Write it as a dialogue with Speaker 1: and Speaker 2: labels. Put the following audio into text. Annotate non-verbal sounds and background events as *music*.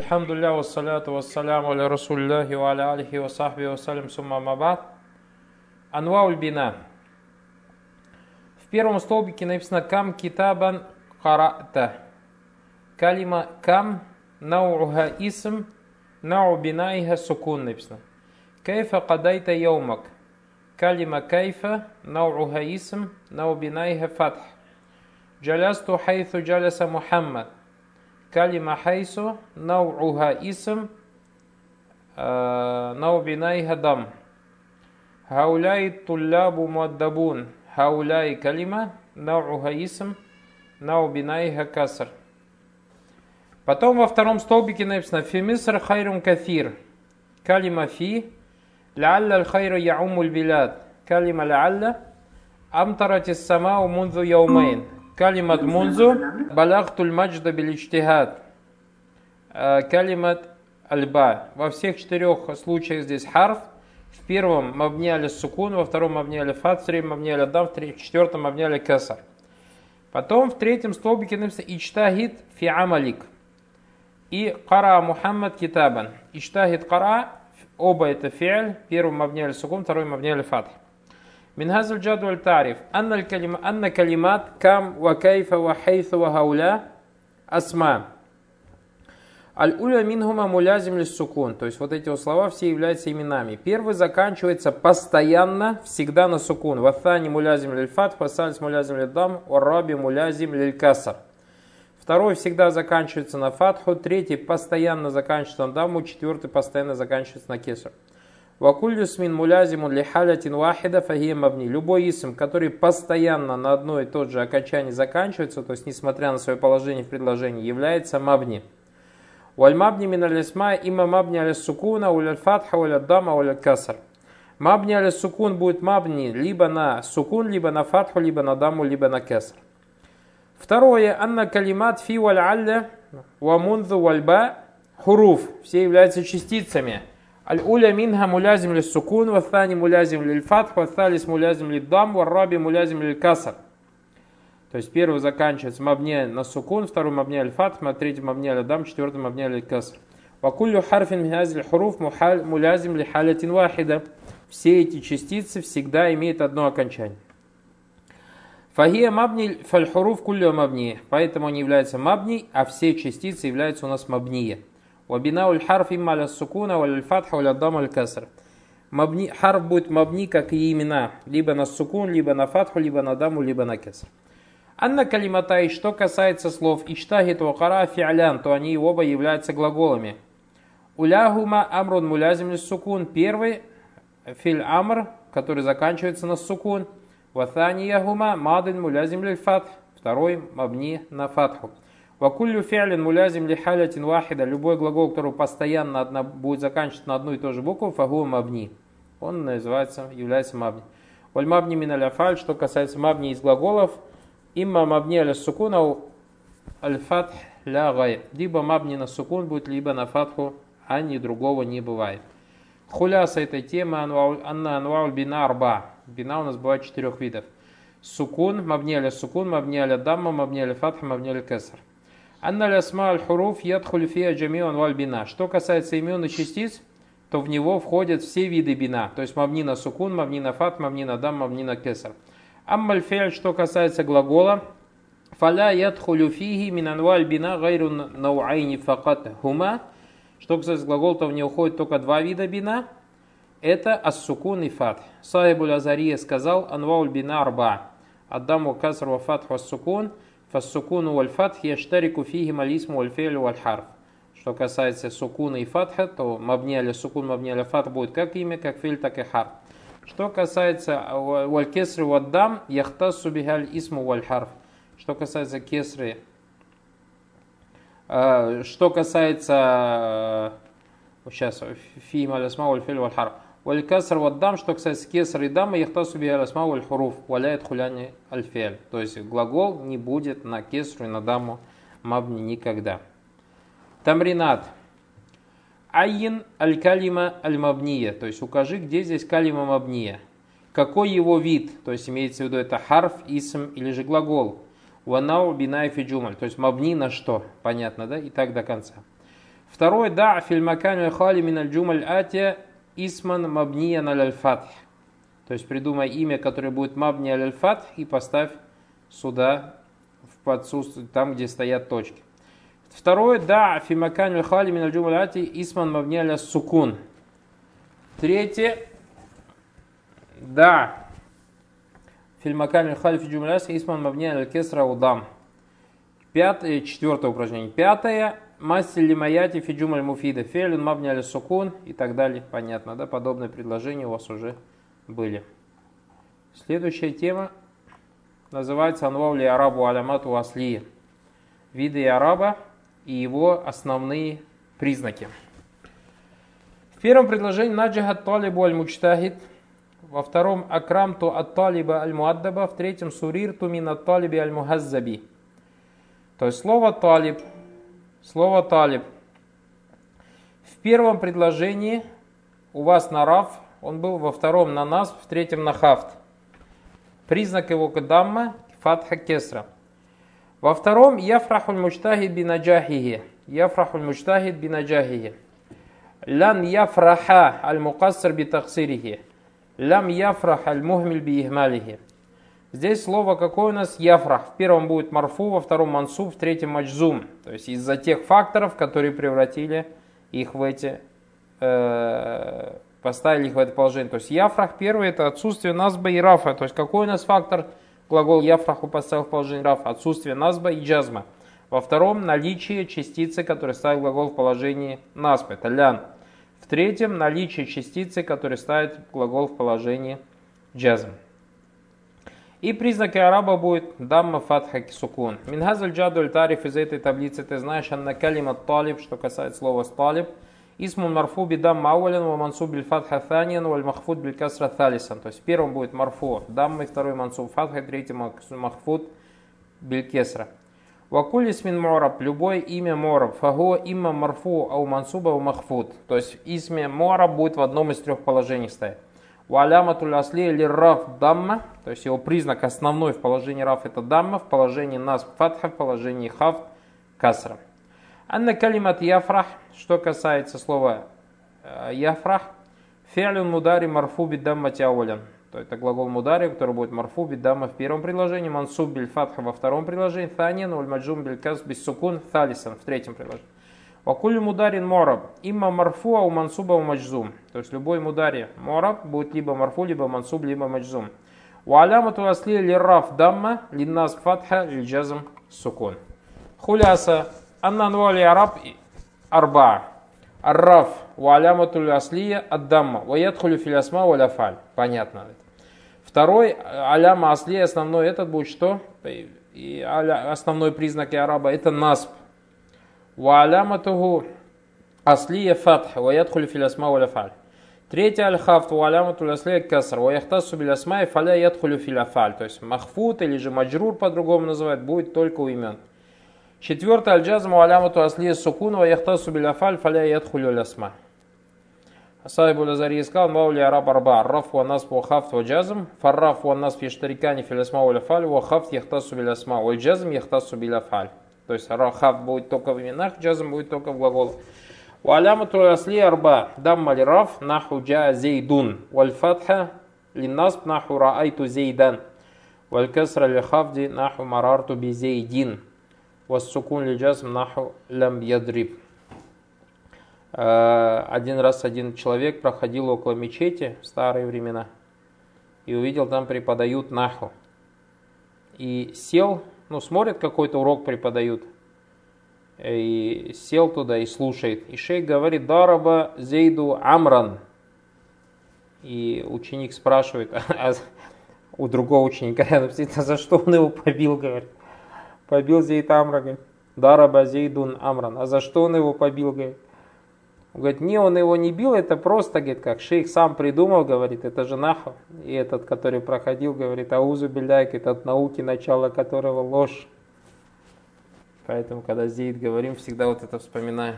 Speaker 1: Альхамдулилля, вассаляту вассаляму аля расулляхи ва аля алихи ва сахби вассалям сумма мабад. Анвауль бина. В первом столбике написано кам китабан карата. Калима кам нау'уха исм нау бинаиха сукун написано. Кайфа кадайта яумак. Калима кайфа нау'уха исм нау бинаиха фатх. جلست حيث جلس محمد. كلمة حيث نوعها اسم نوع بنائها ضم. هؤلاء طلاب مؤدبون. هؤلاء كلمة نوعها اسم نوع بنائها كسر. Потом во втором столбике написано «في مصر خير كثير». كلمة «في». «لعل الخير يعم البلاد». كلمة «لعل». «Амтарати самау мунзу яумейн». Мунзу балахтуль маджда биличтихад. Э, калимат альба. Во всех четырех случаях здесь харф. В первом мы обняли сукун, во втором мы обняли фат, в третьем мы обняли дам, в четвертом мы обняли кесар. Потом в третьем столбике написано ичтахид фи амалик. И кара Мухаммад китабан. Ичтахид кара, оба это фиаль. Первым мы обняли сукун, второй мы обняли фат. من هذا الجدول تعرف أن الكلمة أن كلمات كم وكيف وحيث وهؤلاء أسماء Аль-уля минхума мулязим лиссукун. То есть вот эти вот слова все являются именами. Первый заканчивается постоянно, всегда на сукун. Ваthani мулязим лильфат, фасалис мулязим лидам, ураби мулязим лилькасар. Второй всегда заканчивается на фатху, третий постоянно заканчивается на даму, четвертый постоянно заканчивается на кесар. Вакуллю смин мулязиму лихалятин вахида фагия мабни. Любой исм, который постоянно на одно и тот же окончание заканчивается, то есть несмотря на свое положение в предложении, является мабни. Валь мабни мин алисма има мабни аля сукуна, уля фатха, уля дама, уля касар. Мабни аля сукун будет мабни либо на сукун, либо на фатху, либо на даму, либо на касар. Второе, анна калимат фи валь алля, ва мунзу вальба, хуруф, все являются частицами. Аль-уля минха мулязим ли сукун, ваthani мулязим ли фатх, ваthалис мулязим ли дам, варраби мулязим ли касар. То есть первый заканчивается мабне на сукун, второй мабне аль фатх, третий мабне аль дам, четвертый мабне аль каср. Вакуллю харфин михазиль хуруф мулязим ли халятин вахида. Все эти частицы всегда имеют одно окончание. Фагия мабни фальхуруф куллю мабни. Поэтому они являются мабни, а все частицы являются у нас мабния. Вабинау харф имма аля сукуна, валя фатха, валя дам аль каср. Мабни, харф будет мабни, как и имена, либо на сукун, либо на фатху, либо на даму, либо на кеср. Анна калиматай, что касается слов иштахит вакара фи'лян, то они оба являются глаголами. Уляхума амрун мулязим сукун. Первый филь амр, который заканчивается на сукун. Ватанияхума мадин мулязим фатх. Второй мабни на фатху. Вакуллю фиалин мулязим ли халятин вахида, любой глагол, который постоянно одна, будет заканчиваться на одну и ту же букву, фагу мабни. Он называется, является мабни. Валь мабни миналяфаль, что касается мабни из глаголов, имма мабни аля сукуна аль-фатх ля гай. Либо мабни на сукун будет, либо на фатху, а ни другого не бывает. Хуляса этой темы, анна анвауль бина арба. Бина у нас бывает четырех видов. Сукун, мабни аля сукун, мабни аля дамма, мабни аля фатха, мабни аля кесар. Анна лясма аль-хуруф ядхуль фия джамион валь бина. Что касается имен и частиц, то в него входят все виды бина. То есть мавнина сукун, мавнина фат, мавнина дам, мавнина кесар. Аммаль фиаль, что касается глагола, фаля ядхулю фиги минанваль бина гайру науайни факат хума. Что касается глагола, то в него входит только два вида бина. Это السكون и فتح. صاحب الأزهرية сказал, أنواع البناء أربع. الضم كسر وفتح سكون. فالسكون والفتح يشترك فيهما الاسم والفعل والحرف. Что касается сукуна и фатха, то مبني سكون, مبني على فتح будет как имя, как فعل, так и حرف. Что касается والكسر والضم, يختص بها الاسم والحرف. Что касается кесры, что касается сейчас фи малясма валь харф. Валь каср ваддам, что касается кесар и дама, яхтасу бихаль асма валь хуруф, валяет хуляни аль фиаль. То есть глагол не будет на кесру и на даму мабни никогда. Тамринат. Айин аль-калима аль-мабния. То есть укажи, где здесь калима мабния. Какой его вид? То есть имеется в виду это харф, исм или же глагол. Ванау бинай фиджумаль. То есть мабни на что? Понятно, да? И так до конца. Второй, да, фильмакан хали мин аль атия исман мабния на аль То есть придумай имя, которое будет мабния аль и поставь сюда в подсуст... там, где стоят точки. Второе, да, фимакан хали мин исман мабния сукун. Третье, да, фильмакан хали фи джумляти исман мабния кесра удам. Пятое, четвертое упражнение. Пятое, Мастер лимаяти фиджумаль муфида фелин мабняли сукун и так далее. Понятно, да? Подобные предложения у вас уже были. Следующая тема называется Анваули Арабу Алямату Аслия. Виды араба и его основные признаки. В первом предложении Наджахат Талибу Аль-Мучтахид, во втором Акрамту Ат-Талиба Аль-Муаддаба, в третьем Сурирту Мин Ат-Талиби Аль-Мухаззаби. То есть слово «талиб» Слово талиб. В первом предложении у вас на раф, он был во втором на нас, в третьем на хафт. Признак его кадамма фатха кесра. Во втором яфрахуль мучтахид бинаджахихи. Яфрахуль мучтахид бинаджахихи. Лан яфраха аль мукассар битахсирихи. Лам яфрах аль мухмиль биихмалихи. Здесь слово какое у нас? Яфрах. В первом будет марфу, во втором мансу, в третьем маджзум. То есть из-за тех факторов, которые превратили их в эти, э, поставили их в это положение. То есть яфрах первый это отсутствие назба и рафа. То есть какой у нас фактор? Глагол яфраху поставил в положение рафа. Отсутствие назба и джазма. Во втором наличие частицы, которая ставит глагол в положении насба. Это лян. В третьем наличие частицы, которая ставит глагол в положении джазм. И признаки араба будет дамма фатха сукун. Минхазаль джаду тариф из этой таблицы ты знаешь, анна калима талиб, что касается слова талиб. Исму марфу бидам мауалин, ва мансу биль фатха тhanиян, валь махфуд биль касра талисан. То есть первым будет марфу дамма, второй мансу фатха, третий махфуд биль кесра. Вакулис мин мораб, любое имя мораб, фаго имя марфу ау мансуба ау махфуд. То есть имя мораб будет в одном из трех положений стоять. Валяматуль асли или раф дамма, то есть его признак основной в положении раф это дамма, в положении нас фатха, в положении хаф касра. Анна калимат яфрах, что касается слова э, яфрах, фиалюн мудари марфу бидамма тяулян. То это глагол мудари, который будет марфу бидамма в первом предложении, мансуб биль фатха во втором предложении, танин, уль маджум биль кас бис сукун, талисан в третьем предложении. Вакуль мударин мораб. Имма марфу, у мансуба у маджзум. То есть любой мудари мораб будет либо марфу, либо мансуб, либо маджзум. У алямату асли лирраф дамма, линнас фатха, лиджазм сукун. Хуляса. Анна нвали араб арба. Арраф. У алямату аслия аддамма. Ваядхулю филясма валяфаль. Понятно. Второй аляма асли основной этот будет что? И основной признак араба это насп. وعلامته أصلية فتح ويدخل في الأسماء والأفعال Третье аль-хафт валямату лясле каср. Ваяхтасу билясмай фаля ядхулю филяфаль. То есть махфут или же маджрур по-другому называют, будет только у имен. Четвертое аль-джазм валямату аслия сукун ваяхтасу биляфаль фаля ядхулю лясма. Асайбу лазари искал маули араб арба. Раф ва нас ва хафт ва джазм. Фарраф ва нас фиштарикани филясма ва ляфаль. Ва хафт яхтасу билясма. Ва джазм яхтасу биляфаль. То есть رفع будет только в именах, جزم будет только в глаголах. Валямату асли арба дамма раф наху джа зейдун. Валь фатха линнасб наху раайту зейдан. Валь касра лихавди наху марарту би зейдин. Вассукун лиджазм наху лям ядриб. Э, один раз один человек проходил около мечети в старые времена и увидел, там преподают наху. И сел ну, смотрит, какой-то урок преподают, и сел туда и слушает. И шейх говорит, дараба зейду амран. И ученик спрашивает, *laughs* а у другого ученика а за что он его побил, говорит. Побил Зейд Амра, говорит. Дараба Зейдун Амран. А за что он его побил, говорит. Он говорит, не, он его не бил, это просто, говорит, как шейх сам придумал, говорит, это же нахо. И этот, который проходил, говорит, аузу беляйк, это от науки, начало которого ложь. Поэтому, когда Зейд говорим, всегда вот это вспоминаем.